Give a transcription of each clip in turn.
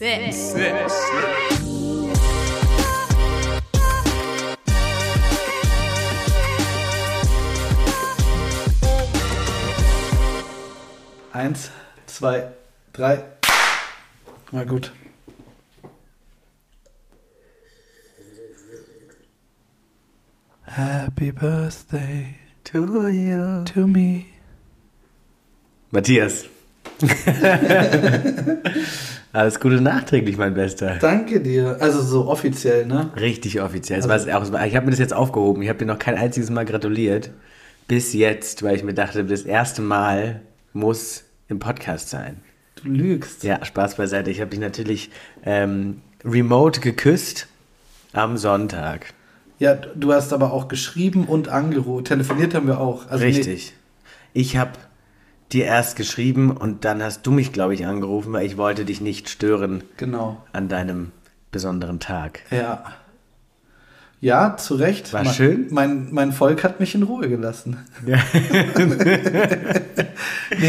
Six. Eins, zwei, drei. Na gut. Happy Birthday To you. to me. Matthias. Alles Gute nachträglich, mein Bester. Danke dir. Also so offiziell, ne? Richtig offiziell. War's auch, ich habe mir das jetzt aufgehoben. Ich habe dir noch kein einziges Mal gratuliert. Bis jetzt, weil ich mir dachte, das erste Mal muss im Podcast sein. Du lügst. Ja, Spaß beiseite. Ich habe dich natürlich ähm, remote geküsst am Sonntag. Ja, du hast aber auch geschrieben und angerufen. Telefoniert haben wir auch. Also Richtig. Ich habe dir erst geschrieben und dann hast du mich, glaube ich, angerufen, weil ich wollte dich nicht stören genau. an deinem besonderen Tag. Ja. Ja, zu Recht. War mein, schön? Mein, mein Volk hat mich in Ruhe gelassen. nee,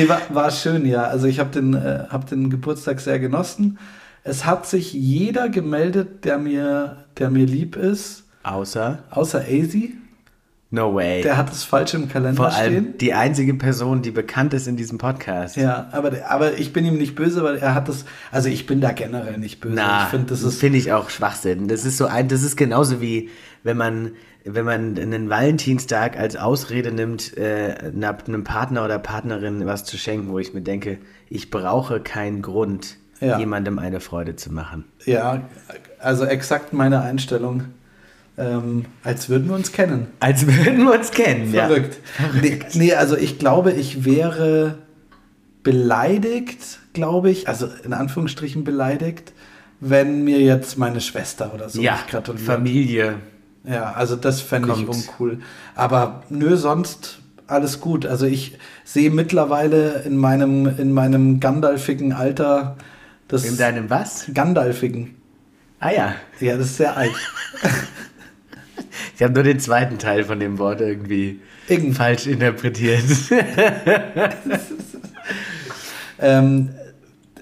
war, war schön, ja. Also ich habe den, äh, hab den Geburtstag sehr genossen. Es hat sich jeder gemeldet, der mir, der mir lieb ist, Außer, außer Azy. No way. Der hat es falsch im Kalender Vor allem stehen. die einzige Person, die bekannt ist in diesem Podcast. Ja, aber, aber ich bin ihm nicht böse, weil er hat es. Also ich bin da generell nicht böse. Na, ich finde, das ist. finde ich auch Schwachsinn. Das ist so ein, das ist genauso wie wenn man, wenn man einen Valentinstag als Ausrede nimmt, äh, einem Partner oder Partnerin was zu schenken, wo ich mir denke, ich brauche keinen Grund, Ja. jemandem eine Freude zu machen. Ja, also exakt meine Einstellung. Ähm, als würden wir uns kennen. Als würden wir uns kennen. Verrückt. Nee, nee, also ich glaube, ich wäre beleidigt, glaube ich, also in Anführungsstrichen beleidigt, wenn mir jetzt meine Schwester oder so Ja, nicht gratuliert. Familie. Ja, also das fände ich uncool. Aber nö, sonst alles gut. Also ich sehe mittlerweile in meinem, in meinem Gandalfigen Alter das In deinem was? Gandalfigen. Ah ja. Ja, das ist sehr alt. Ich habe nur den zweiten Teil von dem Wort irgendwie Irgend. falsch interpretiert. Ähm,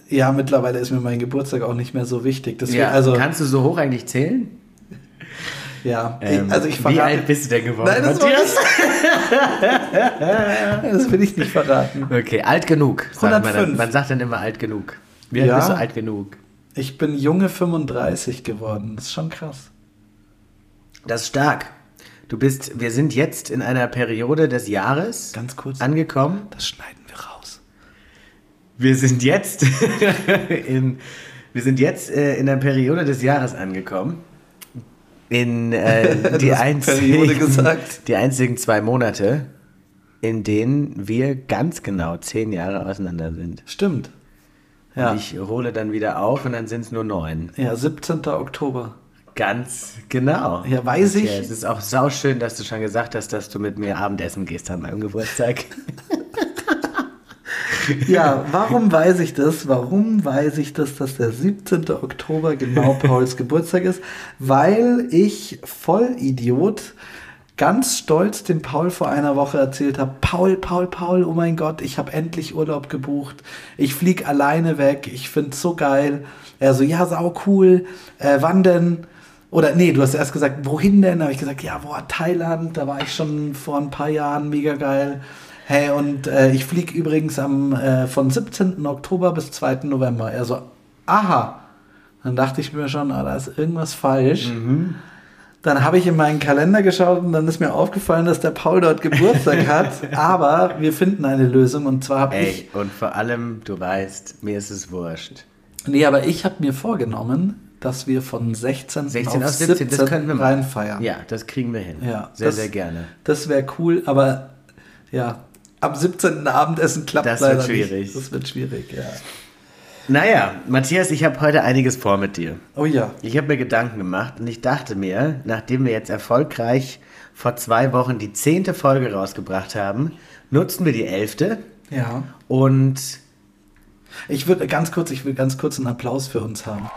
ja, mittlerweile ist mir mein Geburtstag auch nicht mehr so wichtig. Deswegen, ja, also, kannst du so hoch eigentlich zählen? ja, Ähm, also ich wie verrate. alt bist du denn geworden, Nein, das, Matthias? das will ich nicht verraten. Okay, alt genug. Sagt man, dann. 105. man sagt dann immer alt genug. Wie alt Ja. bist du alt genug? Ich bin junge 35 geworden. Das ist schon krass. Das ist stark. Du bist, wir sind jetzt in einer Periode des Jahres Ganz kurz. angekommen. Das schneiden wir raus. Wir sind jetzt in, wir sind jetzt äh, in der Periode des Jahres angekommen. In äh, die, einzigen, die einzigen zwei Monate, in denen wir ganz genau zehn Jahre auseinander sind. Stimmt. Ja. Und ich hole dann wieder auf und dann sind es nur neun. ja, 17. Oktober. Ganz genau. Ja, weiß ich. Ja, es ist auch sauschön, dass du schon gesagt hast, dass du mit mir Abendessen gehst an meinem Geburtstag. Ja, warum weiß ich das? Warum weiß ich das, dass der 17. Oktober genau Pauls Geburtstag ist? Weil ich Vollidiot ganz stolz dem Paul vor einer Woche erzählt habe, Paul, Paul, Paul, oh mein Gott, ich habe endlich Urlaub gebucht. Ich flieg alleine weg. Ich find's so geil. Er so, ja, sau cool. Äh, wann denn? Oder nee, du hast erst gesagt, wohin denn? Da habe ich gesagt, ja, boah, Thailand, da war ich schon vor ein paar Jahren, mega geil. Hey, und äh, ich fliege übrigens am äh, von 17. Oktober bis 2. November. Er so, aha. Dann dachte ich mir schon, ah, da ist irgendwas falsch. Dann habe ich in meinen Kalender geschaut und dann ist mir aufgefallen, dass der Paul dort Geburtstag hat. Aber wir finden eine Lösung und zwar habe ich. Und vor allem, du weißt, mir ist es wurscht. Nee, aber ich habe mir vorgenommen, dass wir von 16. 16 auf auf 17, das können wir machen. reinfeiern. Ja, das kriegen wir hin. Ja, sehr, das- sehr gerne. Das wäre cool, aber ja, am 17. Abendessen klappt Das leider wird schwierig. nicht. Das wird schwierig, ja. Naja, Matthias, ich habe heute einiges vor mit dir. Oh ja. Ich habe mir Gedanken gemacht und ich dachte mir, nachdem wir jetzt erfolgreich vor zwei Wochen die zehnte Folge rausgebracht haben, nutzen wir die elfte Ja. und Ich würde ganz kurz, ich will ganz kurz einen Applaus für uns haben.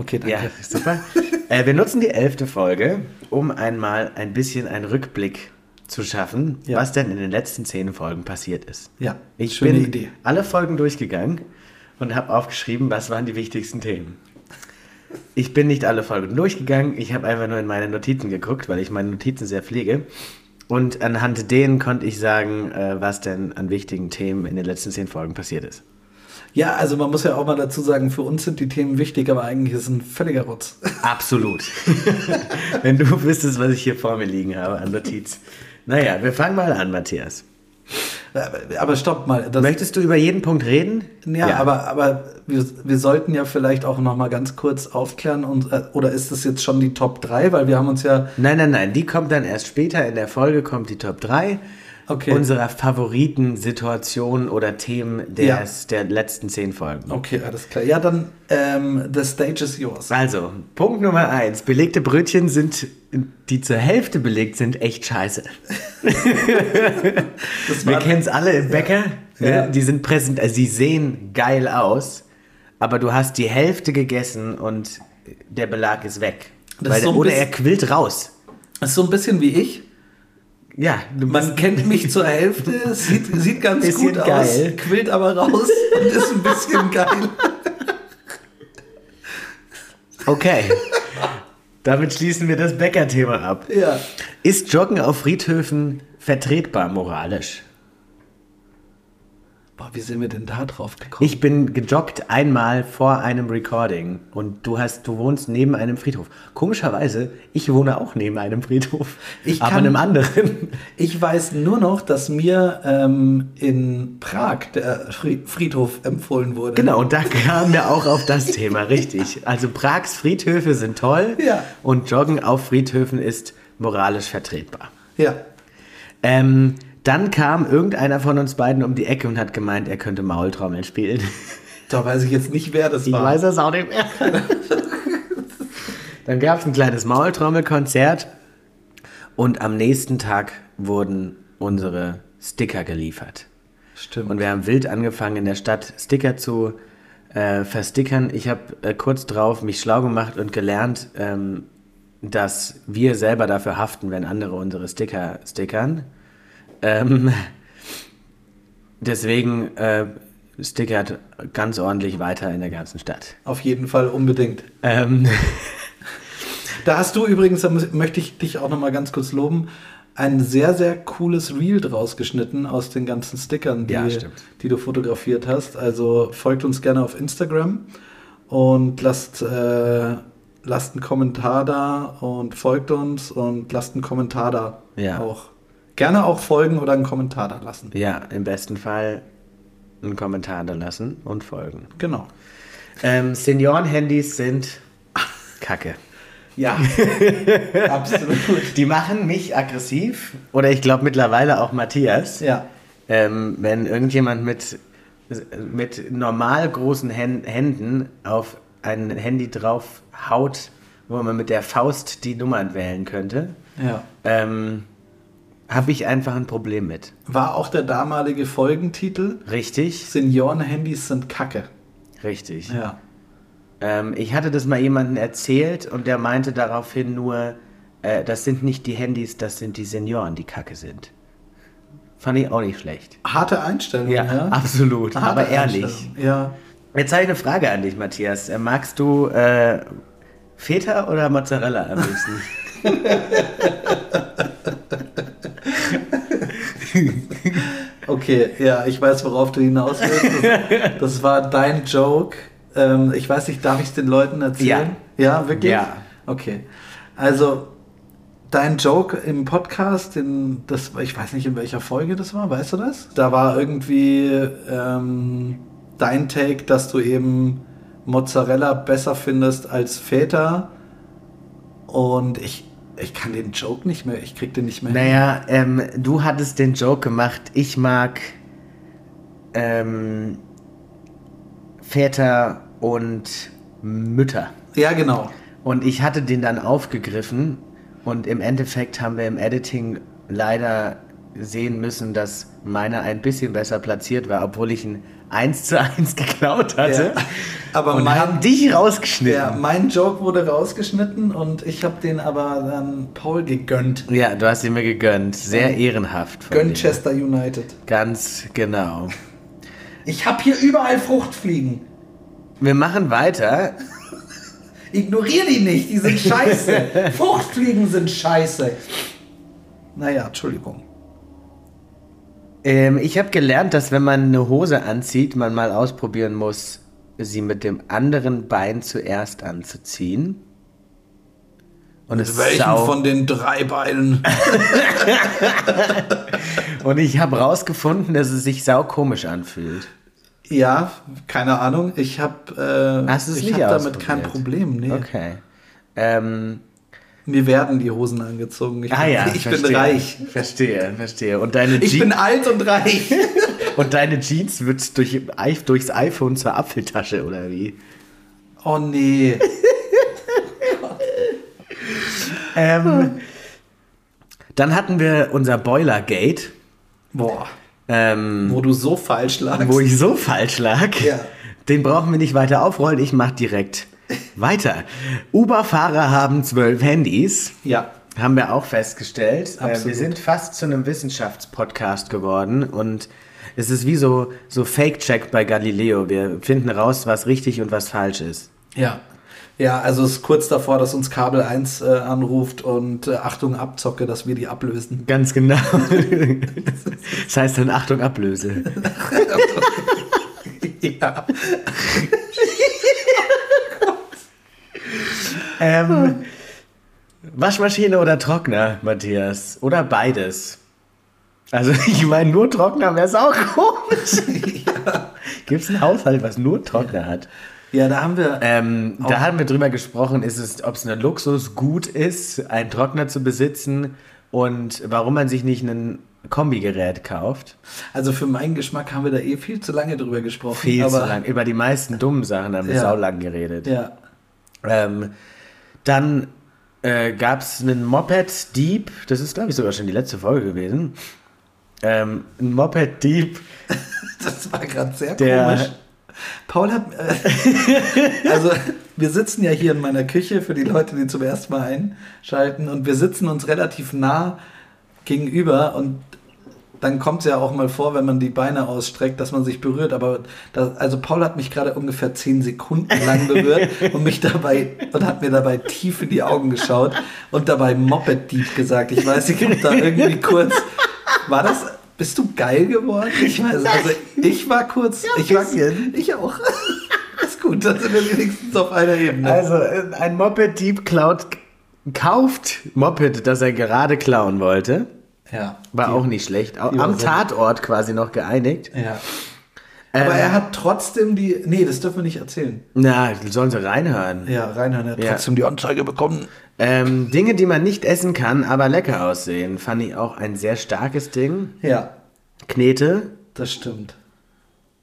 Okay, danke. Ja, super. äh, wir nutzen die elfte Folge, um einmal ein bisschen einen Rückblick zu schaffen, Ja. was denn in den letzten zehn Folgen passiert ist. Ja, Ich schöne bin Idee. alle Folgen durchgegangen und habe aufgeschrieben, was waren die wichtigsten Themen. Ich bin nicht alle Folgen durchgegangen, ich habe einfach nur in meine Notizen geguckt, weil ich meine Notizen sehr pflege. Und anhand denen konnte ich sagen, äh, was denn an wichtigen Themen in den letzten zehn Folgen passiert ist. Ja, also man muss ja auch mal dazu sagen, für uns sind die Themen wichtig, aber eigentlich ist es ein völliger Rotz. Absolut. Wenn du wüsstest, was ich hier vor mir liegen habe an Notiz. Naja, wir fangen mal an, Matthias. Aber stopp mal. Möchtest du über jeden Punkt reden? ja, aber, aber wir, wir sollten ja vielleicht auch noch mal ganz kurz aufklären. Und, äh, oder ist das jetzt schon die Top 3? Weil wir haben uns ja... Nein, nein, nein, die kommt dann erst später. In der Folge kommt die Top 3 Okay. unserer Favoritensituationen oder Themen des, der letzten zehn Folgen. Okay, alles klar. Ja, dann ähm, the stage is yours. Also, Punkt Nummer 1. Belegte Brötchen sind, die zur Hälfte belegt sind, echt scheiße. Wir kennen es alle im Bäcker. Ja. Ne? Die sind präsent, also sie sehen geil aus, aber du hast die Hälfte gegessen und der Belag ist weg. Weil ist so oder er quillt raus. Das ist so ein bisschen wie ich. Ja, Man kennt mich zur Hälfte, sieht, sieht ganz gut geil. aus, quillt aber raus und ist ein bisschen geil. Okay. Damit schließen wir das Bäckerthema ab. Ja. Ist Joggen auf Friedhöfen vertretbar moralisch? Boah, wie sind wir denn da drauf gekommen? Ich bin gejoggt einmal vor einem Recording und du hast, du wohnst neben einem Friedhof. Komischerweise, ich wohne auch neben einem Friedhof, Ich aber kann- einem anderen. Ich weiß nur noch, dass mir ähm, in Prag der Fri- Friedhof empfohlen wurde. Genau, und da kamen wir auch auf das Thema, richtig. Also Prags Friedhöfe sind toll Ja. und Joggen auf Friedhöfen ist moralisch vertretbar. Ja. Ähm, dann kam irgendeiner von uns beiden um die Ecke und hat gemeint, er könnte Maultrommeln spielen. Da weiß ich jetzt nicht, wer das Ich war. weiß es auch nicht mehr. Dann gab es ein kleines Maultrommelkonzert und am nächsten Tag wurden unsere Sticker geliefert. Stimmt. Und wir haben wild angefangen in der Stadt Sticker zu äh, verstickern. Ich habe äh, kurz drauf mich schlau gemacht und gelernt, ähm, dass wir selber dafür haften, wenn andere unsere Sticker stickern. Ähm, deswegen äh, stickert ganz ordentlich weiter in der ganzen Stadt. Auf jeden Fall unbedingt. Ähm, Da hast du übrigens, da möchte ich dich auch noch mal ganz kurz loben, ein sehr, sehr cooles Reel draus geschnitten aus den ganzen Stickern, die, Ja, die du fotografiert hast. Also folgt uns gerne auf Instagram und lasst, äh, lasst einen Kommentar da und folgt uns und lasst einen Kommentar da Ja. auch. Gerne auch folgen oder einen Kommentar da lassen. ja, im besten Fall einen Kommentar da lassen und folgen. Genau. Ähm, Senioren-Handys sind Kacke. Ja, absolut. Die machen mich aggressiv oder ich glaube mittlerweile auch Matthias. Ja. Ähm, wenn irgendjemand mit, mit normal großen Hän- Händen auf ein Handy drauf haut, wo man mit der Faust die Nummern wählen könnte, Ja. ähm, habe ich einfach ein Problem mit. War auch der damalige Folgentitel Richtig? Senioren-Handys sind Kacke. Richtig. Ja. Ähm, ich hatte das mal jemandem erzählt und der meinte daraufhin nur, äh, das sind nicht die Handys, das sind die Senioren, die kacke sind. Fand ich auch nicht schlecht. Harte Einstellung, ja. absolut. Harte aber ehrlich. Ja. Jetzt habe ich eine Frage an dich, Matthias. Äh, Magst du äh, Feta oder Mozzarella am liebsten? Okay, ja, ich weiß, worauf du hinaus willst. Das, das war dein Joke. Ähm, ich weiß nicht, darf ich es den Leuten erzählen? Ja. wirklich? Ja. Okay. Also, dein Joke im Podcast, in, das, ich weiß nicht, in welcher Folge das war, weißt du das? Da war irgendwie ähm, dein Take, dass du eben Mozzarella besser findest als Feta. Und ich, ich kann den Joke nicht mehr, ich krieg den nicht mehr hin. naja, ähm, du hattest den Joke gemacht, ich mag ähm, Väter und Mütter. Ja, genau. Und ich hatte den dann aufgegriffen und im Endeffekt haben wir im Editing leider sehen müssen, dass meiner ein bisschen besser platziert war, obwohl ich ihn eins zu eins geklaut hatte. Ja, aber und mein- haben dich rausgeschnitten. Ja, mein Joke wurde rausgeschnitten und ich habe den aber dann Paul gegönnt. Ja, du hast ihn mir gegönnt. Sehr ehrenhaft. von Gönnt dir. Chester United. Ganz genau. Ich habe hier überall Fruchtfliegen. Wir machen weiter. Ignorier die nicht, die sind scheiße. Fruchtfliegen sind scheiße. Naja, Entschuldigung. Ähm, ich habe gelernt, dass wenn man eine Hose anzieht, man mal ausprobieren muss, sie mit dem anderen Bein zuerst anzuziehen. Und es sau den drei Beinen? Und ich habe rausgefunden, dass es sich sau komisch anfühlt. Ja, keine Ahnung. Ich habe äh, Hast du es ich nicht hab damit kein? Problem. Nee. Okay. Ähm, Mir werden die Hosen angezogen. Ich, ah bin, ja, ich bin verstehe. reich. Verstehe, verstehe. Und deine, Ich Je bin alt und reich. und deine Jeans wird durch, durchs iPhone zur Apfeltasche, oder wie? Oh nee. Ähm, dann hatten wir unser Boilergate, Boah. ähm, Wo du so falsch lagst. wo ich so falsch lag. Ja. Den brauchen wir nicht weiter aufrollen, ich mach direkt weiter. Uber-Fahrer haben zwölf Handys. ja. Haben wir auch festgestellt. Äh, Absolut. Wir sind fast zu einem Wissenschaftspodcast geworden und es ist wie so, so Fake-Check bei Galileo. Wir finden raus, was richtig und was falsch ist. Ja. Ja, also es ist kurz davor, dass uns Kabel 1 äh, anruft und äh, Achtung Abzocke, dass wir die ablösen. Ganz genau. das heißt dann Achtung, Ablöse. ja. Ähm, Waschmaschine oder Trockner, Matthias? Oder beides? Also ich meine, nur Trockner wäre es auch komisch. Gibt es einen Haushalt, was nur Trockner hat? Ja, da haben wir. Ähm, da haben wir drüber gesprochen, ist es, ob es ein Luxusgut ist, einen Trockner zu besitzen und warum man sich nicht ein Kombigerät kauft. Also für meinen Geschmack haben wir da eh viel zu lange drüber gesprochen. Viel zu lang. Über die meisten dummen Sachen haben wir Ja. saulang geredet. Ja. Ähm, dann äh, gab es einen Moped-Dieb, das ist glaube ich sogar schon die letzte Folge gewesen. Ähm, ein Moped-Dieb, Das war gerade sehr Der- komisch. Paul hat. Äh, also, wir sitzen ja hier in meiner Küche für die Leute, die zum ersten Mal einschalten. Und wir sitzen uns relativ nah gegenüber. Und dann kommt es ja auch mal vor, wenn man die Beine ausstreckt, dass man sich berührt. Aber das, also, Paul hat mich gerade ungefähr zehn Sekunden lang berührt und mich dabei und hat mir dabei tief in die Augen geschaut und dabei Moped-Dieb gesagt. Ich weiß, ich habe da irgendwie kurz. War das. Bist du geil geworden? Ich weiß, also ich war kurz. ich, war, ich auch. ist gut, dann sind wir wenigstens auf einer Ebene. also ein Moped-Dieb klaut, kauft Moped, das er gerade klauen wollte. Ja. War auch nicht schlecht. Am Tatort quasi noch geeinigt. Ja. Aber Ähm, er hat trotzdem die. Nee, das dürfen wir nicht erzählen. Na, sollen sie reinhören. Ja, Reinhard hat Ja. trotzdem die Anzeige bekommen. Ähm, Dinge, die man nicht essen kann, aber lecker aussehen, fand ich auch ein sehr starkes Ding. Ja, Knete das stimmt.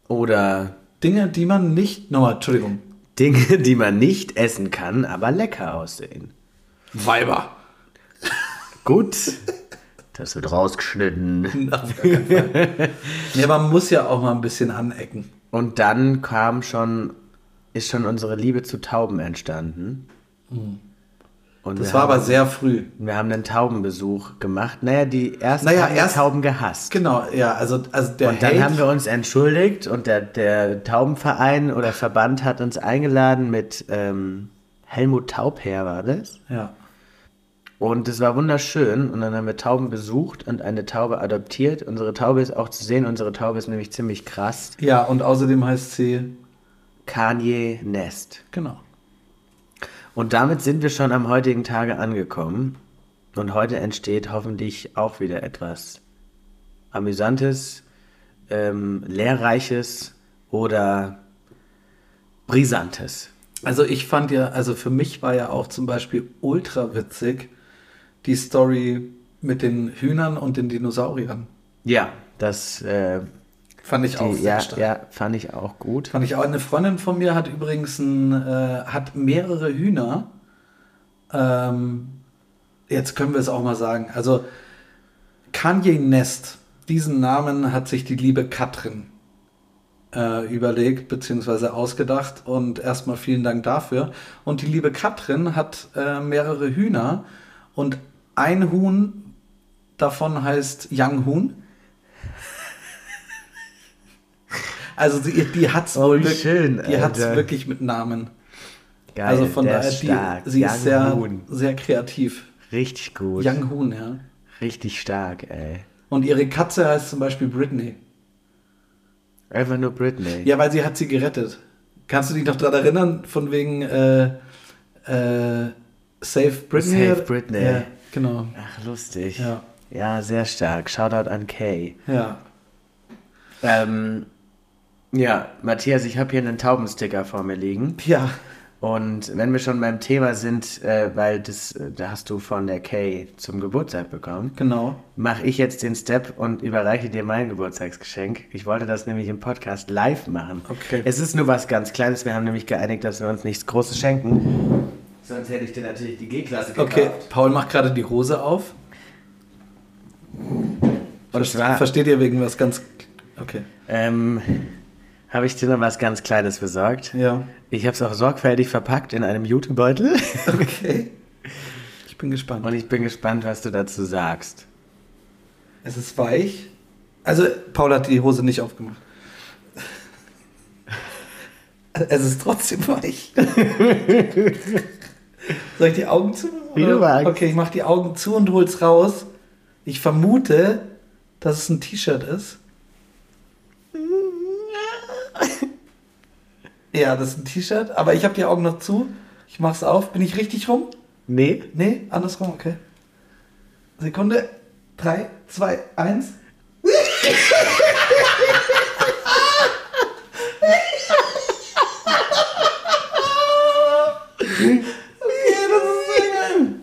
oder Dinge, die man nicht. Nochmal, Entschuldigung. Dinge, die man nicht essen kann, aber lecker aussehen. Weiber. Gut. Das wird rausgeschnitten. Aber man muss ja auch mal ein bisschen anecken. Und dann kam schon, ist schon unsere Liebe zu Tauben entstanden. Und Das war haben, aber sehr früh. Wir haben einen Taubenbesuch gemacht. Naja, die ersten Naja, haben erst- Tauben gehasst. Genau, ja, also, also der Und dann Hate, haben wir uns entschuldigt und der, der Taubenverein oder Verband hat uns eingeladen mit ähm, Helmut Taubherr war das. Ja. Und es war wunderschön und dann haben wir Tauben besucht und eine Taube adoptiert. Unsere Taube ist auch zu sehen, unsere Taube ist nämlich ziemlich krass. ja, und außerdem heißt sie. Kanye Nest. Genau. Und damit sind wir schon am heutigen Tage angekommen. Und heute entsteht hoffentlich auch wieder etwas Amüsantes, ähm, Lehrreiches oder Brisantes. Also ich fand ja, also für mich war ja auch zum Beispiel ultra witzig die Story mit den Hühnern und den Dinosauriern. Ja, das äh, Fand ich auch die, sehr ja, stark. ja, fand ich auch gut. Fand ich auch. Eine Freundin von mir hat übrigens ein, äh, hat mehrere Hühner. Ähm, jetzt können wir es auch mal sagen. Also Kanye Nest. Diesen Namen hat sich die liebe Katrin äh, überlegt bzw. ausgedacht und erstmal vielen Dank dafür. Und die liebe Katrin hat äh, mehrere Hühner und ein Huhn davon heißt Young Huhn. Also sie, die hat's Oh, wirklich, schön, die hat's Alter. wirklich mit Namen. Geil, also von der daher, ist die, stark. sie Young ist sehr, sehr kreativ. Richtig gut. Young Huhn, ja. Richtig stark, ey. Und ihre Katze heißt zum Beispiel Britney. Einfach nur Britney. Ja, weil sie hat sie gerettet. Kannst du dich noch daran erinnern, von wegen äh, äh, Save Britney? Save Britney. Ja, genau. Ach, lustig. Ja. Ja, sehr stark. Shoutout an Kay. Ja. Ähm, ja, Matthias, ich habe hier einen Taubensticker vor mir liegen. Ja. Und wenn wir schon beim Thema sind, äh, weil das, äh, da hast du von der Kay zum Geburtstag bekommen, Genau. mache ich jetzt den Step und überreiche dir mein Geburtstagsgeschenk. Ich wollte das nämlich im Podcast live machen. Okay. Es ist nur was ganz Kleines. Wir haben nämlich geeinigt, dass wir uns nichts Großes schenken. Sonst hätte ich dir natürlich die G-Klasse gekauft. Okay, Paul macht gerade die Hose auf. Zwar Versteht ihr wegen was ganz. Okay. ähm, habe ich dir noch was ganz Kleines besorgt. Ja. Ich habe es auch sorgfältig verpackt in einem Jutebeutel. Okay. Ich bin gespannt. Und ich bin gespannt, was du dazu sagst. Es ist weich. Also, Paul hat die Hose nicht aufgemacht. Es ist trotzdem weich. Soll ich die Augen zu? Wie du magst. Okay, ich mach die Augen zu und hol's raus. Ich vermute, dass es ein T-Shirt ist. Ja, das ist ein T-Shirt, aber ich habe die Augen noch zu. Ich mach's auf. Bin ich richtig rum? Nee? Nee, andersrum, okay. Sekunde. Drei, zwei, eins. okay, das ist sehr geil.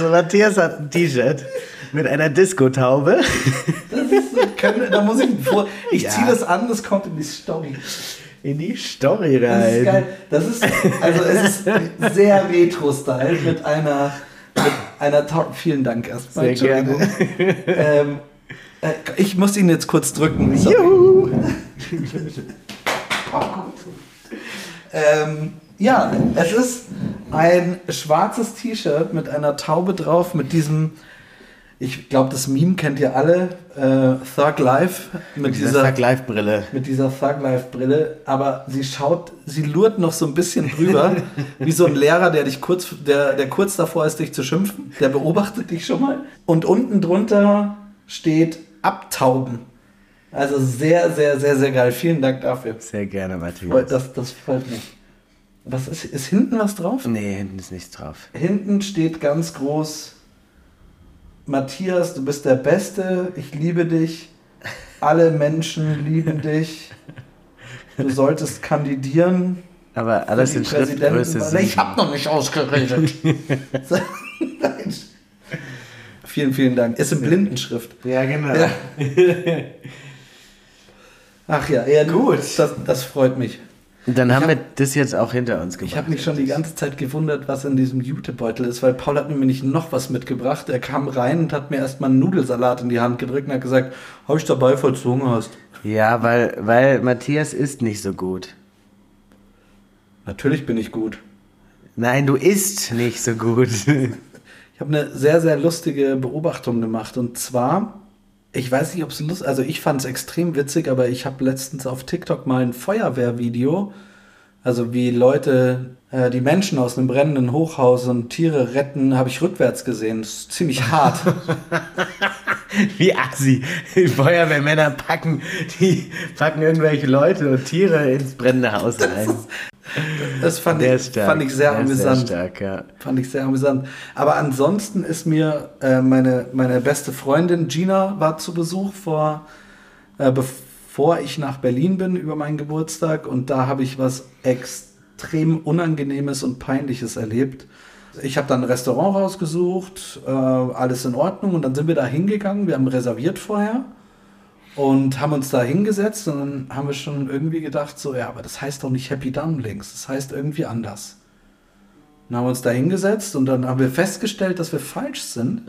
Also Matthias hat ein T-Shirt mit einer Disco-Taube. Das da muss ich vor. Ich Ja. ziehe das an, das kommt in die Story. In die Story Das rein. ist geil. Das ist, also es ist sehr Retro-Style mit einer, mit einer Taube. Vielen Dank erstmal. Sehr gerne. Ähm, äh, ich muss ihn jetzt kurz drücken. Sorry. Juhu. Ähm, ja, es ist ein schwarzes T-Shirt mit einer Taube drauf, mit diesem, ich glaube, das Meme kennt ihr alle, äh, Thug Life, mit, Dieser dieser, Vergleifbrille. mit dieser Thug Life Brille, aber sie schaut, sie lurt noch so ein bisschen drüber, wie so ein Lehrer, der dich kurz, der, der kurz davor ist, dich zu schimpfen, der beobachtet dich schon mal. Und unten drunter steht Abtauben. Also sehr, sehr, sehr, sehr geil. Vielen Dank dafür. Sehr gerne, Matthias. Das, das freut mich. Was ist, ist hinten was drauf? Nee, hinten ist nichts drauf. Hinten steht ganz groß: Matthias, du bist der Beste, ich liebe dich, alle Menschen lieben dich, du solltest kandidieren. Aber alles in Schriftgröße Präsidentenwahl. Ich 7. hab noch nicht ausgeredet. Vielen, vielen Dank. Ist in Blindenschrift. Ja, genau. Ja. Ach ja, ja gut. Das, das freut mich. Dann haben hab- wir das jetzt auch hinter uns gebracht. Ich habe mich schon die ganze Zeit gewundert, was in diesem Jutebeutel ist, weil Paul hat mir nämlich noch was mitgebracht. Er kam rein und hat mir erstmal einen Nudelsalat in die Hand gedrückt und hat gesagt, hab ich dabei, falls du Hunger hast. Ja, weil, weil Matthias isst nicht so gut. Natürlich bin ich gut. Nein, du isst nicht so gut. Ich habe eine sehr, sehr lustige Beobachtung gemacht. Und zwar, ich weiß nicht, ob es lustig also ich fand es extrem witzig, aber ich habe letztens auf TikTok mal ein Feuerwehrvideo, also wie Leute äh, die Menschen aus einem brennenden Hochhaus und Tiere retten, habe ich rückwärts gesehen. Das ist ziemlich hart. Wie assi. Die Feuerwehrmänner packen, die packen irgendwelche Leute und Tiere ins brennende Haus rein. Das fand, Der ich, stark. fand ich sehr Der amüsant. Sehr stark, ja. Fand ich sehr amüsant. Aber ansonsten ist mir äh, meine, meine beste Freundin Gina war zu Besuch vor, äh, bevor ich nach Berlin bin über meinen Geburtstag und da habe ich was extrem Unangenehmes und Peinliches erlebt. Ich habe dann ein Restaurant rausgesucht, äh, alles in Ordnung und dann sind wir da hingegangen. Wir haben reserviert vorher und haben uns da hingesetzt und dann haben wir schon irgendwie gedacht, so, ja, aber das heißt doch nicht Happy Dumplings, das heißt irgendwie anders. Dann haben wir uns da hingesetzt und dann haben wir festgestellt, dass wir falsch sind.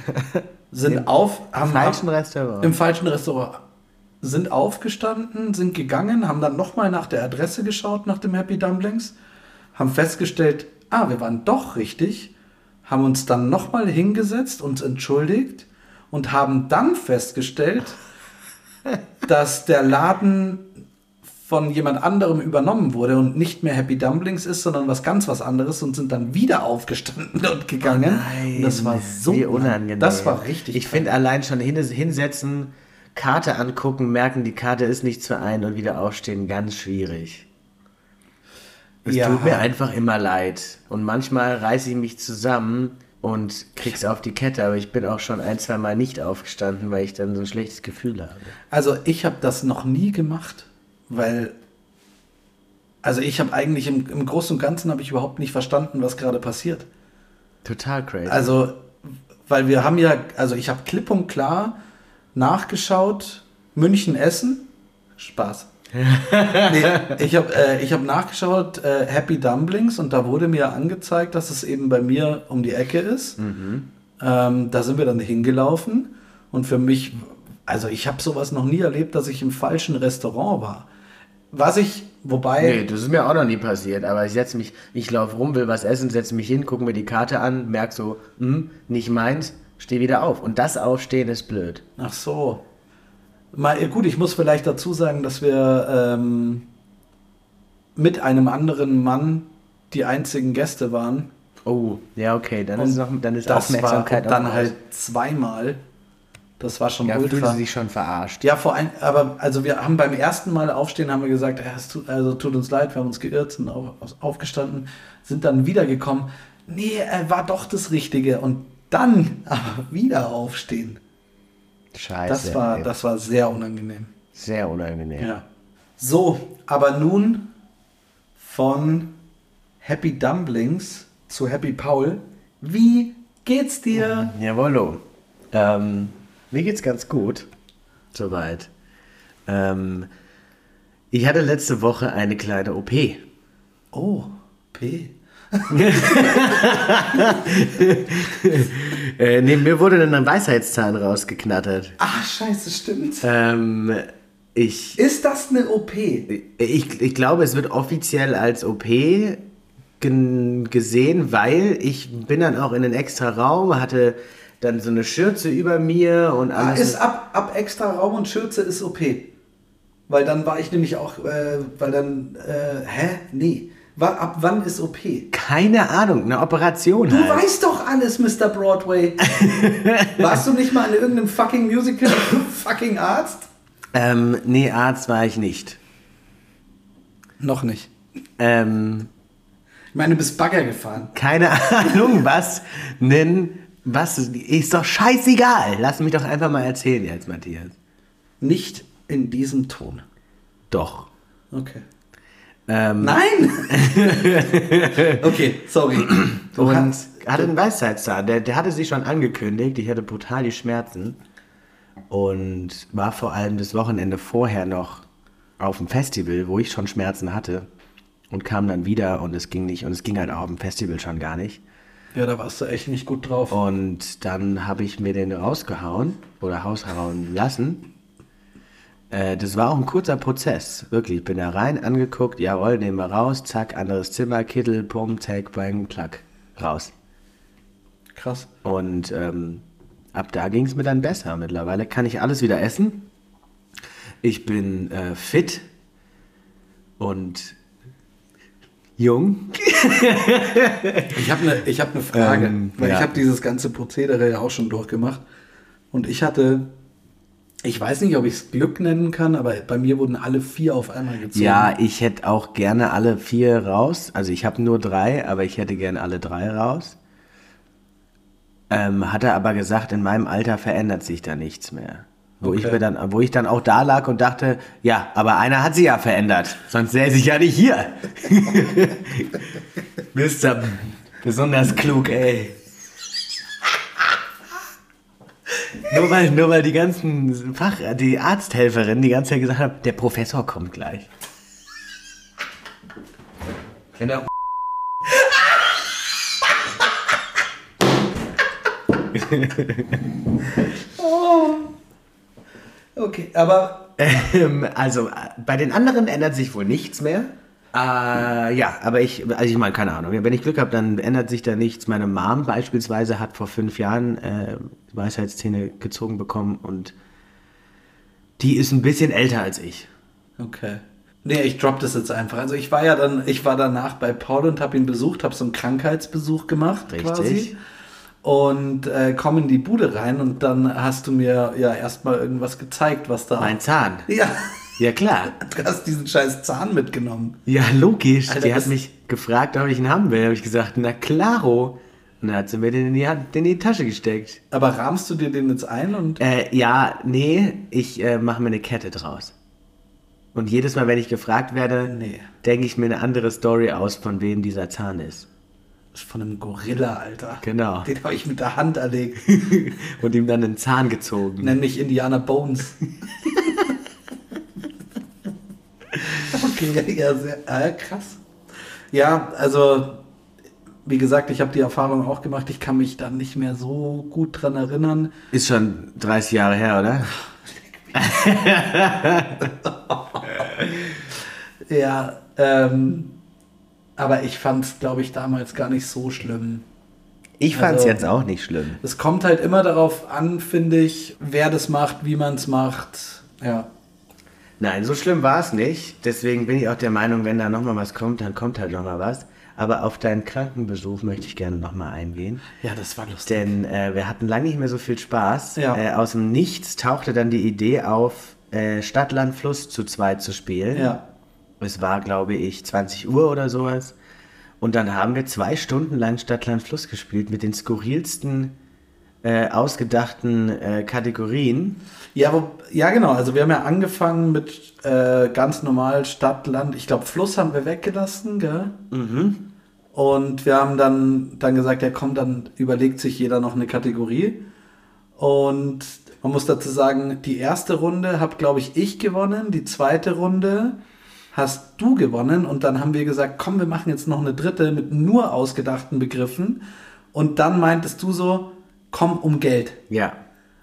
sind Im auf, haben, falschen Restaurant. im falschen Restaurant, sind aufgestanden, sind gegangen, haben dann nochmal nach der Adresse geschaut, nach dem Happy Dumplings, haben festgestellt, ah, wir waren doch richtig, haben uns dann nochmal hingesetzt, uns entschuldigt und haben dann festgestellt, dass der Laden von jemand anderem übernommen wurde und nicht mehr Happy Dumplings ist, sondern was ganz was anderes und sind dann wieder aufgestanden und gegangen. und das war so unangenehm. Das war richtig. Ich finde allein schon hin, hinsetzen, Karte angucken, merken, die Karte ist nicht zu ein und wieder aufstehen, ganz schwierig. Es Ja. tut mir einfach immer leid. Und manchmal reiße ich mich zusammen und krieg's auf die Kette, aber ich bin auch schon ein, zwei Mal nicht aufgestanden, weil ich dann so ein schlechtes Gefühl habe. Also ich habe das noch nie gemacht, weil also ich habe eigentlich im, im Großen und Ganzen habe ich überhaupt nicht verstanden, was gerade passiert. Total crazy. Also weil wir haben ja, also ich habe klipp und klar nachgeschaut, München Essen, Spaß. Nee, ich habe äh, ich hab nachgeschaut, äh, Happy Dumplings und da wurde mir angezeigt, dass es eben bei mir um die Ecke ist. Ähm, da sind wir dann hingelaufen und für mich, also ich habe sowas noch nie erlebt, dass ich im falschen Restaurant war. Was ich, wobei, Nee, das ist mir auch noch nie passiert, aber ich setze mich, ich laufe rum, will was essen, setze mich hin, gucke mir die Karte an, merk so, hm, nicht meins, stehe wieder auf. Und das Aufstehen ist blöd. ach so. Mal, gut, ich muss vielleicht dazu sagen, dass wir ähm, mit einem anderen Mann die einzigen Gäste waren. Oh, ja, okay, dann Und ist, noch, dann ist das Aufmerksamkeit war dann auch halt zweimal. Das war schon Ja, ultra. sie sich schon verarscht. Ja, vor allem, aber also wir haben beim ersten Mal aufstehen, haben wir gesagt, ja, es tut, also tut uns leid, wir haben uns geirrt, sind auf, aufgestanden, sind dann wiedergekommen. Nee, er war doch das Richtige. Und dann aber wieder aufstehen. Scheiße. Das war, ey. das war sehr unangenehm. Sehr unangenehm. Ja. So, aber nun von Happy Dumplings zu Happy Paul. Wie geht's dir? Jawollo. Ähm, mir geht's ganz gut. Soweit. Ähm, ich hatte letzte Woche eine kleine OP. Oh, P. Äh, nee, mir wurde dann ein Weisheitszahn rausgeknattert. Ach, scheiße, stimmt. Ähm, ich, Ist das eine OP? ich, ich glaube, es wird offiziell als OP gesehen, weil ich bin dann auch in einen extra Raum, hatte dann so eine Schürze über mir und Ah, alles. ist ab, ab extra Raum und Schürze ist OP. Weil dann war ich nämlich auch, äh, weil dann, äh, hä? Nee. Ab wann ist OP? keine Ahnung, eine Operation Du halt. weißt doch alles, Mr. Broadway. Warst du nicht mal in irgendeinem fucking Musical fucking Arzt? Ähm, nee, Arzt war ich nicht. Noch nicht. Ähm, Ich meine, du bist Bagger gefahren. keine Ahnung, was nennen, was, ist doch scheißegal. Lass mich doch einfach mal erzählen jetzt, Matthias. Nicht in diesem Ton. Doch. Okay. Ähm, Nein! okay, sorry. Du und hast, hatte einen Weisheitszahn. Der, der hatte sich schon angekündigt. Ich hatte brutal die Schmerzen. Und war vor allem das Wochenende vorher noch auf dem Festival, wo ich schon Schmerzen hatte. Und kam dann wieder und es ging nicht. Und es ging halt auch auf dem Festival schon gar nicht. ja, da warst du echt nicht gut drauf. Und dann habe ich mir den rausgehauen oder raushauen lassen. Äh, das war auch ein kurzer Prozess, wirklich. Ich bin da rein, angeguckt, jawohl, nehmen wir raus, zack, anderes Zimmer, Kittel, Pum, Tag, Bang, Klack, raus. Krass. Und ähm, ab da ging es mir dann besser. Mittlerweile kann ich alles wieder essen. Ich bin äh, fit und jung. Ich habe eine hab ne Frage, Ähm, weil ja. ich habe dieses ganze Prozedere ja auch schon durchgemacht. Und ich hatte, ich weiß nicht, ob ich es Glück nennen kann, aber bei mir wurden alle vier auf einmal gezogen. Ja, ich hätte auch gerne alle vier raus. Also ich habe nur drei, aber ich hätte gerne alle drei raus. Ähm, hat er aber gesagt, in meinem Alter verändert sich da nichts mehr. Wo, ich Okay. mir dann, wo ich dann auch da lag und dachte, ja, aber einer hat sie ja verändert. Sonst säße ich ja nicht hier. Bist du besonders klug, ey. Nur weil, nur weil die ganzen Fach, die Arzthelferinnen die ganze Zeit gesagt haben, der Professor kommt gleich. Wenn der Okay, aber Ähm, also, äh, bei den anderen ändert sich wohl nichts mehr. Äh, ja, aber ich, also ich meine, keine Ahnung. Wenn ich Glück habe, dann ändert sich da nichts. Meine Mom beispielsweise hat vor fünf Jahren äh, Weisheitszähne gezogen bekommen und die ist ein bisschen älter als ich. Okay. Nee, ich drop das jetzt einfach. Also ich war ja dann, ich war danach bei Paul und habe ihn besucht, habe so einen Krankheitsbesuch gemacht Richtig. quasi. Und äh, komm in die Bude rein und dann hast du mir ja erstmal irgendwas gezeigt, was da. Mein Zahn. Ja, Ja, klar. du hast diesen scheiß Zahn mitgenommen. Ja, logisch. Alter, die hat mich gefragt, ob ich ihn haben will. Da habe ich gesagt, na klaro. Und dann hat sie mir den in die, Hand, in die Tasche gesteckt. Aber rahmst du dir den jetzt ein und. Äh, ja, nee, ich äh, mache mir eine Kette draus. Und jedes Mal, wenn ich gefragt werde, Nee. denke ich mir eine andere Story aus, von wem dieser Zahn ist. Das ist von einem Gorilla, Alter. Genau. Den habe ich mit der Hand erlegt. Und ihm dann einen Zahn gezogen. Nenn mich Indiana Bones. okay, ja, sehr äh, krass. Ja, also, wie gesagt, ich habe die Erfahrung auch gemacht. Ich kann mich dann nicht mehr so gut dran erinnern. Ist schon 30 Jahre her, oder? Ja, ähm, aber ich fand es, glaube ich, damals gar nicht so schlimm. Ich fand's Also- jetzt auch nicht schlimm. Es kommt halt immer darauf an, finde ich, wer das macht, wie man es macht. Ja. Nein, so schlimm war es nicht. Deswegen bin ich auch der Meinung, wenn da nochmal was kommt, dann kommt halt nochmal was. Aber auf deinen Krankenbesuch möchte ich gerne nochmal eingehen. Ja, das war lustig. Denn äh, wir hatten lange nicht mehr so viel Spaß. Ja. Äh, aus dem Nichts tauchte dann die Idee auf, äh, Stadt, Land, Fluss zu zweit zu spielen. Ja. Es war, glaube ich, 20 Uhr oder sowas. Und dann haben wir zwei Stunden lang Stadt, Land, Fluss gespielt mit den skurrilsten, äh, ausgedachten äh, Kategorien. Ja, wo, ja, genau. Also wir haben ja angefangen mit äh, ganz normal Stadt, Land. Ich glaube, Fluss haben wir weggelassen, gell? Und wir haben dann, dann gesagt, ja komm, dann überlegt sich jeder noch eine Kategorie. Und man muss dazu sagen, die erste Runde habe, glaube ich, ich gewonnen. Die zweite Runde hast du gewonnen. Und dann haben wir gesagt, komm, wir machen jetzt noch eine dritte mit nur ausgedachten Begriffen. Und dann meintest du so, komm um Geld. Ja,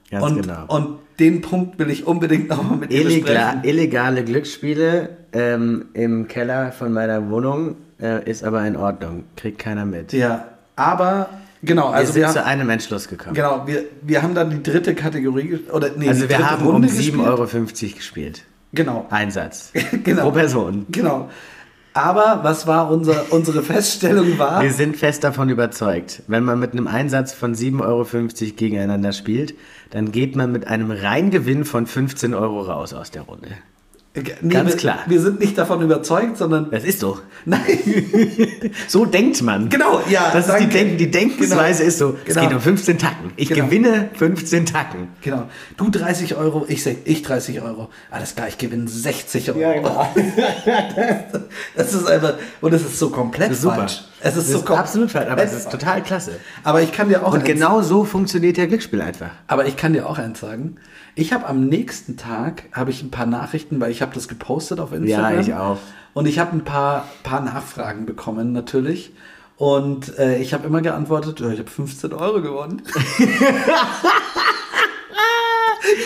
ganz und, genau. und den Punkt will ich unbedingt nochmal mit dir Illegal, besprechen. illegale Glücksspiele ähm, im Keller von meiner Wohnung äh, ist aber in Ordnung. Kriegt keiner mit. Ja, aber genau, wir also sind wir, zu einem Entschluss gekommen. genau, wir, wir haben dann die dritte Kategorie, oder nee, Also wir haben Runde um 7,50 gespielt. Euro gespielt. Genau, Einsatz. Genau. Pro Person. genau. Aber was war unser, unsere Feststellung war, Wir sind fest davon überzeugt, wenn man mit einem Einsatz von 7,50 Euro gegeneinander spielt, dann geht man mit einem Reingewinn von 15 Euro raus aus der Runde. Nee, ganz wir, klar. wir sind nicht davon überzeugt, sondern Das ist so. nein, So denkt man. Genau, ja, Das ist die. Denk die Denkensweise Genau. ist so, es Genau. geht um 15 Tacken. Ich Genau. gewinne 15 Tacken. genau, du 30 Euro, ich, ich 30 Euro, alles klar, ich gewinne 60 Euro. genau. Das ist einfach, und es ist so komplett Das ist super. falsch. Es ist Das so ist absolut falsch, aber es ist total klasse. Aber ich kann dir auch Und genau so funktioniert der Glücksspiel einfach. Aber ich kann dir auch eins sagen. Ich habe am nächsten Tag habe ich ein paar Nachrichten, weil ich habe das gepostet auf Instagram. Ja, ich auch. Und ich habe ein paar, paar Nachfragen bekommen natürlich. Und äh, ich habe immer geantwortet, ich habe 15 Euro gewonnen. ich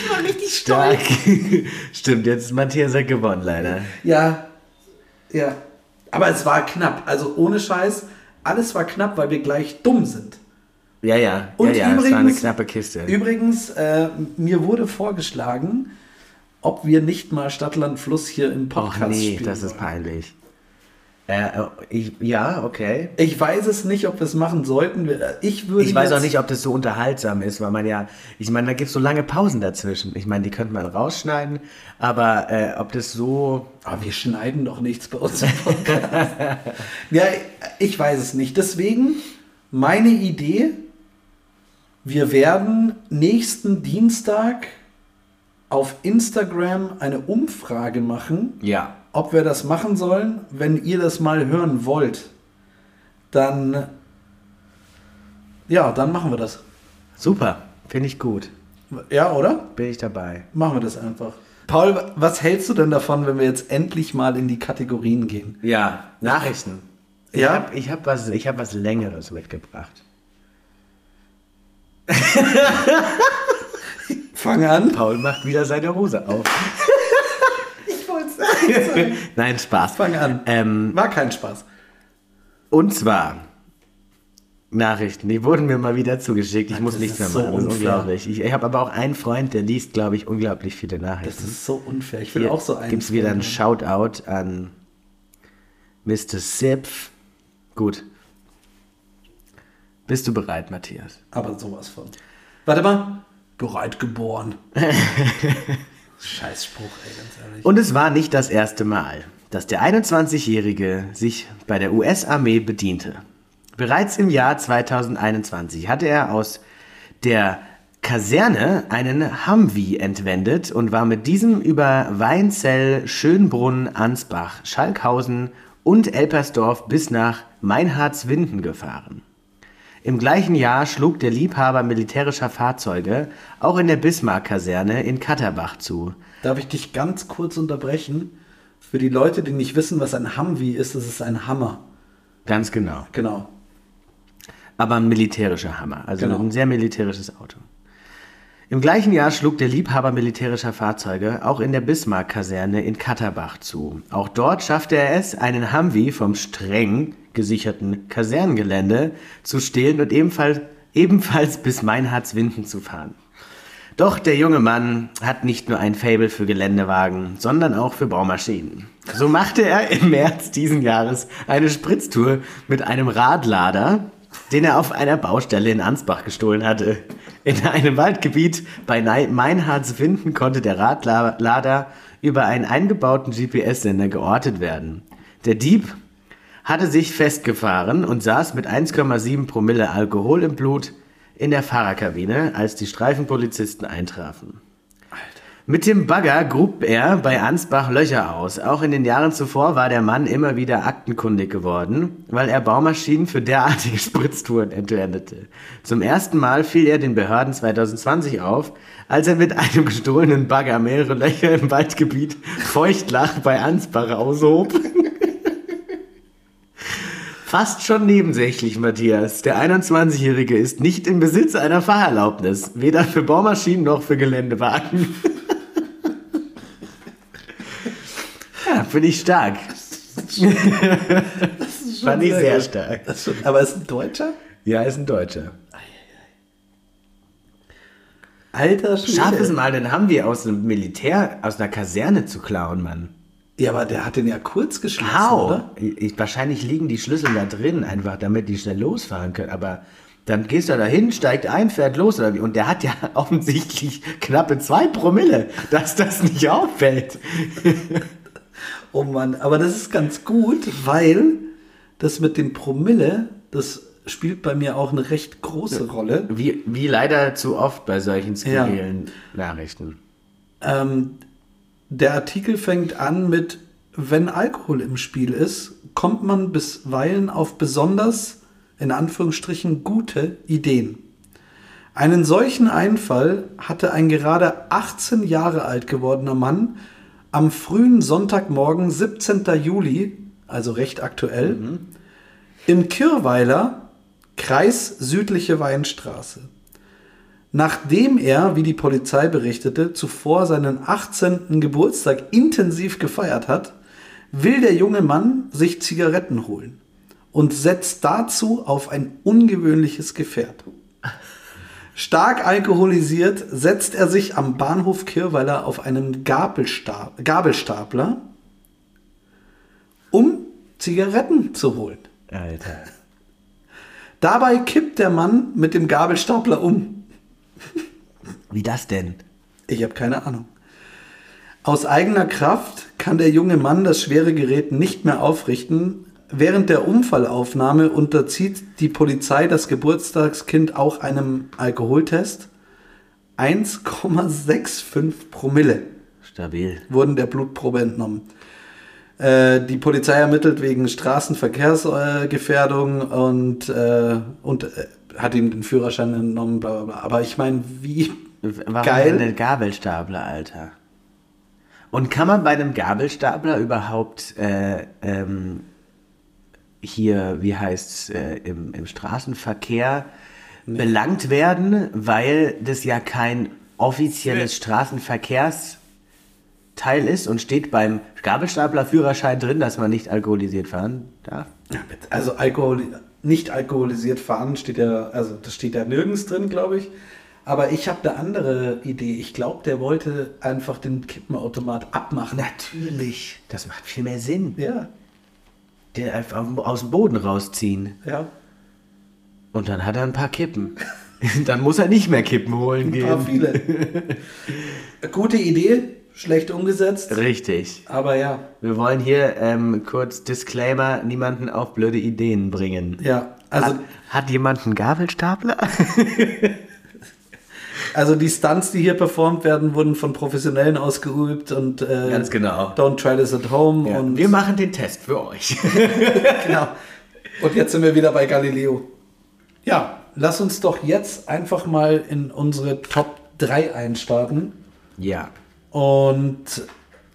war richtig Stark. Stimmt, jetzt ist Matthias hat gewonnen, leider. Ja, ja. Aber es war knapp. Also ohne Scheiß, alles war knapp, weil wir gleich dumm sind. Ja, ja. Und ja, ja, übrigens, es war eine knappe Kiste. Übrigens, äh, mir wurde vorgeschlagen, ob wir nicht mal Stadtland Fluss hier im Och Podcast nee, spielen das ist peinlich. Äh, äh, ich, ja, okay. Ich weiß es nicht, ob wir es machen sollten. Wir- Ich würde Ich weiß auch nicht, ob das so unterhaltsam ist, weil man ja, ich meine, da gibt es so lange Pausen dazwischen. Ich meine, die könnte man rausschneiden, aber äh, ob das so. Aber wir schneiden doch nichts bei uns im Podcast. ja, ich weiß es nicht. Deswegen meine Idee: Wir werden nächsten Dienstag auf Instagram eine Umfrage machen. Ja. Ob wir das machen sollen. Wenn ihr das mal hören wollt, dann ja, dann machen wir das. Super, finde ich gut. Ja, oder? Bin ich dabei. Machen wir das einfach. Paul, was hältst du denn davon, wenn wir jetzt endlich mal in die Kategorien gehen? Ja, Nachrichten. Ich Ja? habe ich hab was, ich hab was Längeres mitgebracht. Fang an. Paul macht wieder seine Hose auf. Nein, Spaß. Fang an. Ähm, War kein Spaß. und zwar Nachrichten, die wurden mir mal wieder zugeschickt. Ich Mann, muss das nichts mehr so machen. Das ist unglaublich. Ich, ich habe aber auch einen Freund, der liest, glaube ich, unglaublich viele Das Nachrichten. ist so unfair. Ich will Hier auch so einen. gibt's wieder einen Shoutout an Mr. Sipf. Gut. Bist du bereit, Matthias? Aber sowas von. Warte mal. Bereit geboren. Scheiß Spruch, ey, ganz ehrlich. Und es war nicht das erste Mal, dass der 21-Jährige sich bei der US-Armee bediente. Bereits im Jahr 2021 hatte er aus der Kaserne einen Humvee entwendet und war mit diesem über Weinzell, Schönbrunn, Ansbach, Schalkhausen und Elpersdorf bis nach Meinhardswinden gefahren. Im gleichen Jahr schlug der Liebhaber militärischer Fahrzeuge auch in der Bismarck-Kaserne in Katterbach zu. Darf ich dich ganz kurz unterbrechen? Für die Leute, die nicht wissen, was ein Humvee ist, das ist ein Hammer. Ganz genau. Genau. aber ein militärischer Hammer, also Genau. ein sehr militärisches Auto. Im gleichen Jahr schlug der Liebhaber militärischer Fahrzeuge auch in der Bismarck-Kaserne in Katterbach zu. Auch dort schaffte er es, einen Humvee vom streng gesicherten Kasernengelände zu stehlen und ebenfalls, ebenfalls bis Meinhardswinden zu fahren. Doch der junge Mann hat nicht nur ein Faible für Geländewagen, sondern auch für Baumaschinen. So machte er im März diesen Jahres eine Spritztour mit einem Radlader, den er auf einer Baustelle in Ansbach gestohlen hatte. In einem Waldgebiet bei Nei- Meinhardswinden konnte der Radlader über einen eingebauten GPS-Sender geortet werden. Der Dieb hatte sich festgefahren und saß mit 1,7 Promille Alkohol im Blut in der Fahrerkabine, als die Streifenpolizisten eintrafen. Mit dem Bagger grub er bei Ansbach Löcher aus. Auch in den Jahren zuvor war der Mann immer wieder aktenkundig geworden, weil er Baumaschinen für derartige Spritztouren entwendete. Zum ersten Mal fiel er den Behörden 2020 auf, als er mit einem gestohlenen Bagger mehrere Löcher im Waldgebiet Feuchtlach bei Ansbach aushob. Fast schon nebensächlich, Matthias. Der 21-Jährige ist nicht im Besitz einer Fahrerlaubnis, weder für Baumaschinen noch für Geländewagen. finde ich stark. Fand ich sehr stark. Das ist schon, aber ist ein Deutscher? Ja, ist ein Deutscher. Alter Schwede. Schaff es mal, dann haben wir aus einem Militär, aus einer Kaserne zu klauen, Mann. Ja, aber der hat den ja kurz geschlossen, How? oder? Ich, wahrscheinlich liegen die Schlüssel da drin, einfach damit die schnell losfahren können. Aber dann gehst du da hin, steigt ein, fährt los oder wie. Und der hat ja offensichtlich knappe zwei Promille, dass das nicht auffällt. Oh Mann, aber das ist ganz gut, weil das mit dem Promille, das spielt bei mir auch eine recht große Rolle. Wie, wie leider zu oft bei solchen skurrilen Nachrichten. Ähm, der Artikel fängt an mit, wenn Alkohol im Spiel ist, kommt man bisweilen auf besonders, in Anführungsstrichen, gute Ideen. Einen solchen Einfall hatte ein gerade 18 Jahre alt gewordener Mann am frühen Sonntagmorgen, 17. Juli, also recht aktuell, im Kirweiler, Kreis Südliche Weinstraße. Nachdem er, wie die Polizei berichtete, zuvor seinen 18. Geburtstag intensiv gefeiert hat, will der junge Mann sich Zigaretten holen und setzt dazu auf ein ungewöhnliches Gefährt. Stark alkoholisiert setzt er sich am Bahnhof Kirweiler auf einen Gabelsta Gabelstapler, um Zigaretten zu holen. Alter. Dabei kippt der Mann mit dem Gabelstapler um. Wie das denn? Ich habe keine Ahnung. Aus eigener Kraft kann der junge Mann das schwere Gerät nicht mehr aufrichten. Während der Unfallaufnahme unterzieht die Polizei das Geburtstagskind auch einem Alkoholtest. 1,65 Promille Stabil. wurden der Blutprobe entnommen. Äh, die Polizei ermittelt wegen Straßenverkehrsgefährdung und, äh, und äh, hat ihm den Führerschein entnommen. Bla bla bla. Aber ich meine, wie Warum geil. denn Gabelstapler, Alter? Und kann man bei einem Gabelstapler überhaupt äh, ähm, hier, wie heißt's, äh, im, im Straßenverkehr belangt werden, weil das ja kein offizielles Straßenverkehrsteil ist und steht beim Gabelstapler-Führerschein drin, dass man nicht alkoholisiert fahren darf. Ja. Also Alkohol, nicht alkoholisiert fahren steht ja, also das steht ja nirgends drin, glaube ich. Aber ich habe eine andere Idee. Ich glaube, der wollte einfach den Kippenautomat abmachen. Natürlich. Das macht viel mehr Sinn. Ja, Den einfach aus dem Boden rausziehen. ja. Und dann hat er ein paar Kippen. dann muss er nicht mehr Kippen holen Ein paar gehen. viele. Gute Idee, schlecht umgesetzt. Richtig. Aber ja, Wir wollen hier ähm, kurz Disclaimer, niemanden auf blöde Ideen bringen. ja. Also, hat, hat jemand einen Gabelstapler? also die Stunts, die hier performt werden, wurden von Professionellen ausgeübt und äh, Ganz genau. Don't try this at home. und wir machen den Test für euch. genau. Und jetzt sind wir wieder bei Galileo. Ja, lass uns doch jetzt einfach mal in unsere Top 3 einstarten. ja. Und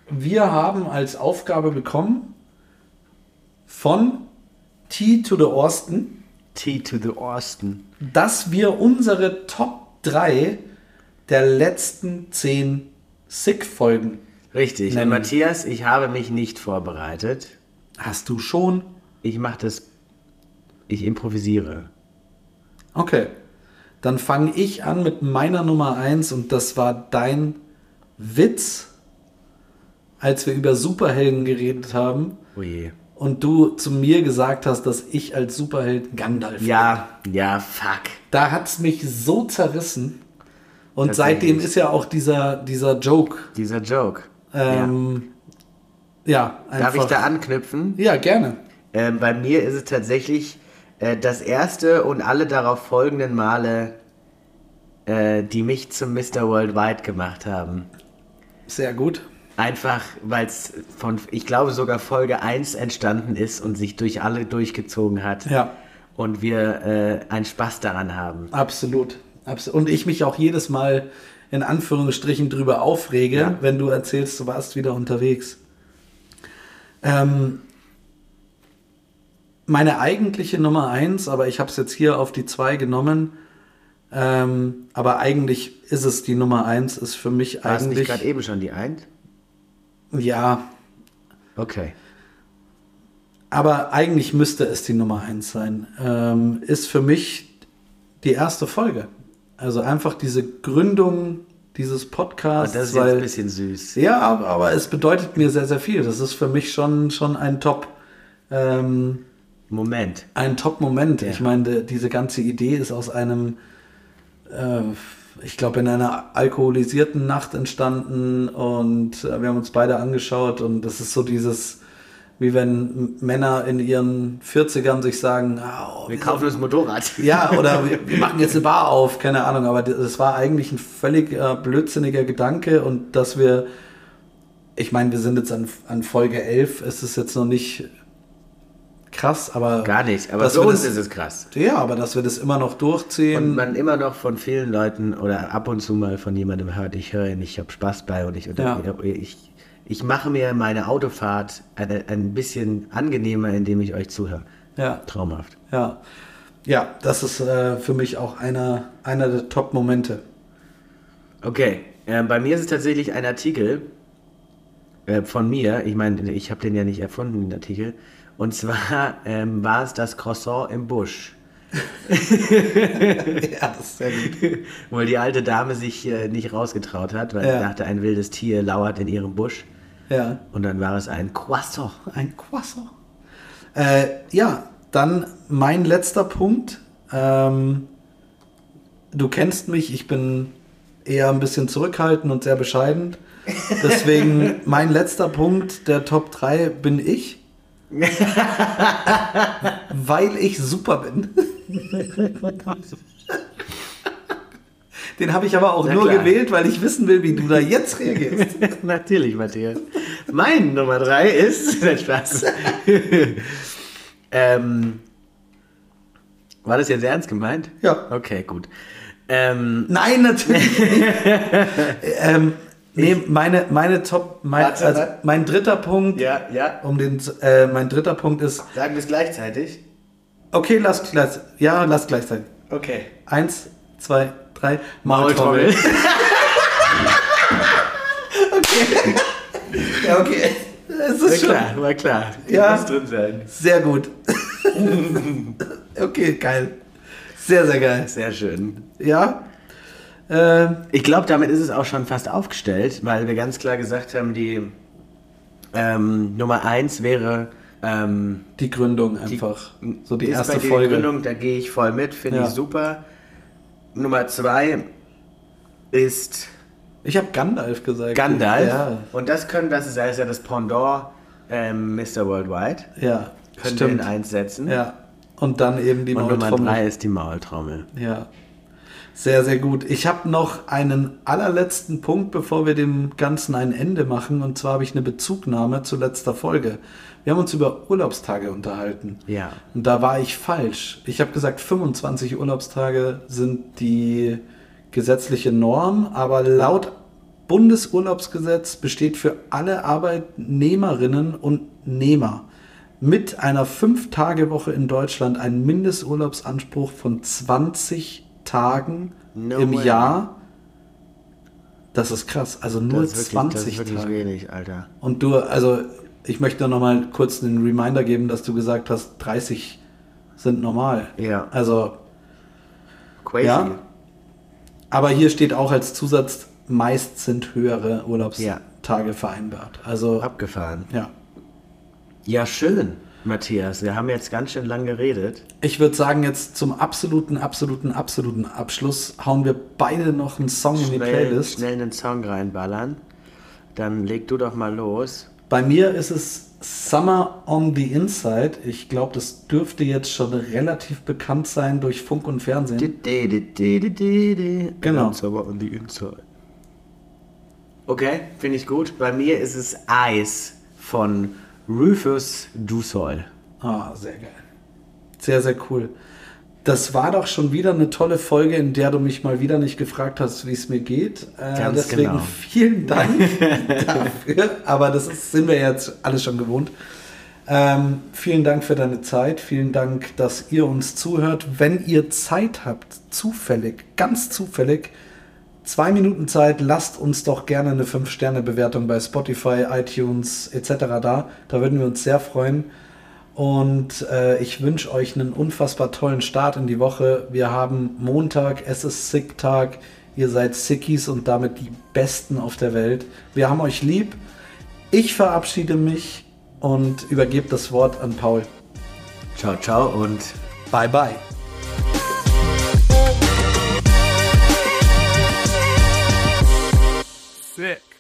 wir haben als Aufgabe bekommen von T to the Austin, T to the Austin. dass wir unsere Top 3 der letzten 10 Sick-Folgen. Richtig. Nennen. Matthias, ich habe mich nicht vorbereitet. Hast du schon? Ich mache das. Ich improvisiere. Okay. Dann fange ich an mit meiner Nummer 1 und das war dein Witz, als wir über Superhelden geredet haben Oh je. Und du zu mir gesagt hast, dass ich als Superheld Gandalf bin. Ja, ja, fuck. Da hat es mich so zerrissen. Und seitdem ist ja auch dieser, dieser Joke. Dieser Joke. Ähm, ja. ja. Darf ich da anknüpfen? Ja, gerne. Ähm, bei mir ist es tatsächlich äh, das erste und alle darauf folgenden Male, äh, die mich zum Mr. Worldwide gemacht haben. Sehr gut. Einfach, weil es von, ich glaube, sogar Folge 1 entstanden ist und sich durch alle durchgezogen hat. Ja, Und wir äh, einen Spaß daran haben. absolut. Abs- Und ich mich auch jedes Mal in Anführungsstrichen drüber aufrege, Ja. wenn du erzählst, du warst wieder unterwegs. Ähm, meine eigentliche Nummer 1, aber ich habe es jetzt hier auf die 2 genommen. Ähm, aber eigentlich ist es die Nummer 1, ist für mich War es nicht eigentlich. gerade eben schon die 1? Ja, Okay. aber eigentlich müsste es die Nummer 1 sein. Ähm, ist für mich die erste Folge. Also einfach diese Gründung dieses Podcasts. Das ist weil, ein bisschen süß. ja, aber, aber es bedeutet mir sehr, sehr viel. Das ist für mich schon, schon ein Top. Ähm, Moment. ein Top-Moment. Ja. Ich meine, diese ganze Idee ist aus einem, äh, ich glaube, in einer alkoholisierten Nacht entstanden und äh, wir haben uns beide angeschaut und das ist so dieses, wie wenn Männer in ihren 40ern sich sagen, ah, oh, Wir kaufen uns ein Motorrad. ja, oder wir, wir machen jetzt eine Bar auf, keine Ahnung, aber das war eigentlich ein völlig äh, blödsinniger Gedanke und dass wir, ich meine, wir sind jetzt an, an Folge 11, es ist jetzt noch nicht krass, aber Gar nicht. Aber für uns das- ist es krass. ja, aber dass wir das immer noch Und durchziehen. man immer noch von vielen Leuten oder ab und zu mal von jemandem hört, ich höre ihn, ich habe Spaß bei und ich, Ja. ich, ich mache mir meine Autofahrt ein, ein bisschen angenehmer, indem ich euch zuhöre. ja, Traumhaft. ja. Ja, das ist äh, für mich auch einer, einer der Top-Momente. Okay, äh, bei mir ist es tatsächlich ein Artikel äh, von mir. Ich meine, ich habe den ja nicht erfunden, den Artikel. Und zwar ähm, war es das Croissant im Busch. ja, das ist sehr gut. Wo die alte Dame sich äh, nicht rausgetraut hat, weil Ja. sie dachte, ein wildes Tier lauert in ihrem Busch. Ja, Und dann war es ein Croissant. ein Croissant. Äh, ja, dann mein letzter Punkt. Ähm, du kennst mich, ich bin eher ein bisschen zurückhaltend und sehr bescheiden. Deswegen mein letzter Punkt der Top 3 bin ich. weil ich super bin. Den habe ich aber auch Na nur klar. gewählt, weil ich wissen will, wie du da jetzt reagierst. Natürlich, Matthias. Mein Nummer drei ist. Nein, Spaß. ähm, war das jetzt ernst gemeint? Ja. Okay, gut. Ähm, Nein, natürlich ähm, nee, meine, meine Top, mein, Warte, also warte. mein dritter Punkt, ja, ja. um den, äh, mein dritter Punkt ist, Sagen wir es gleichzeitig. okay, lass gleich, ja, lass gleichzeitig. Okay. Eins, zwei, drei. Maultrommel. okay. ja, okay. Es ist schon klar, war klar. Ja. Muss drin sein. sehr gut. okay, geil. Sehr, sehr geil. Sehr schön. Ja. Ähm, Ich glaube, damit ist es auch schon fast aufgestellt, weil wir ganz klar gesagt haben, die ähm, Nummer eins wäre ähm, die Gründung einfach. so die erste Folge. Die Gründung, da gehe ich voll mit, finde Ja. ich super. Nummer zwei ist Ich habe Gandalf gesagt. Gandalf. Ja, Und das können, das ist, das ist ja das Pendant ähm, Mr. Worldwide. ja Können wir in stimmt. eins setzen. Ja. Und dann eben die Und Nummer Maultrommel. drei ist die Maultrommel. Ja. Sehr, sehr gut. Ich habe noch einen allerletzten Punkt, bevor wir dem Ganzen ein Ende machen. Und zwar habe ich eine Bezugnahme zu letzter Folge. Wir haben uns über Urlaubstage unterhalten. Ja. Und da war ich falsch. Ich habe gesagt, 25 Urlaubstage sind die gesetzliche Norm, aber laut Bundesurlaubsgesetz besteht für alle Arbeitnehmerinnen und Nehmer mit einer 5-Tage-Woche in Deutschland ein Mindesturlaubsanspruch von 20 Tagen No im way. Jahr. Das ist krass. Also nur das wirklich, 20 das Tage. wenig, Alter. Und du, also ich möchte noch mal kurz einen Reminder geben, dass du gesagt hast, 30 sind normal. Ja. Also, Crazy. Ja. aber hier steht auch als Zusatz, meist sind höhere Ja. Urlaubstage vereinbart. Also, Abgefahren. ja. Ja, schön, Matthias. Wir haben jetzt ganz schön lang geredet. Ich würde sagen, jetzt zum absoluten, absoluten, absoluten Abschluss hauen wir beide noch einen Song in die Schnell, Playlist. schnell einen Song reinballern. Dann leg du doch mal los. Bei mir ist es Summer on the Inside. Ich glaube, das dürfte jetzt schon relativ bekannt sein durch Funk und Fernsehen. Genau. Summer on the inside. Okay, finde ich gut. Bei mir ist es Ice von Rufus Du Sol. Ah, sehr geil. Sehr, sehr cool. Das war doch schon wieder eine tolle Folge, in der du mich mal wieder nicht gefragt hast, wie es mir geht. Äh, Ganz deswegen genau. vielen Dank dafür. Aber das ist, sind wir jetzt alle schon gewohnt. Ähm, vielen Dank für deine Zeit. Vielen Dank, dass ihr uns zuhört. Wenn ihr Zeit habt, zufällig, ganz zufällig, zwei Minuten Zeit, lasst uns doch gerne eine 5-Sterne-Bewertung bei Spotify, iTunes etc. da. Da würden wir uns sehr freuen. Und äh, ich wünsche euch einen unfassbar tollen Start in die Woche. Wir haben Montag, es ist Sick-Tag. Ihr seid Sickies und damit die Besten auf der Welt. Wir haben euch lieb. Ich verabschiede mich und übergebe das Wort an Paul. Ciao, ciao und Bye, bye. Sick.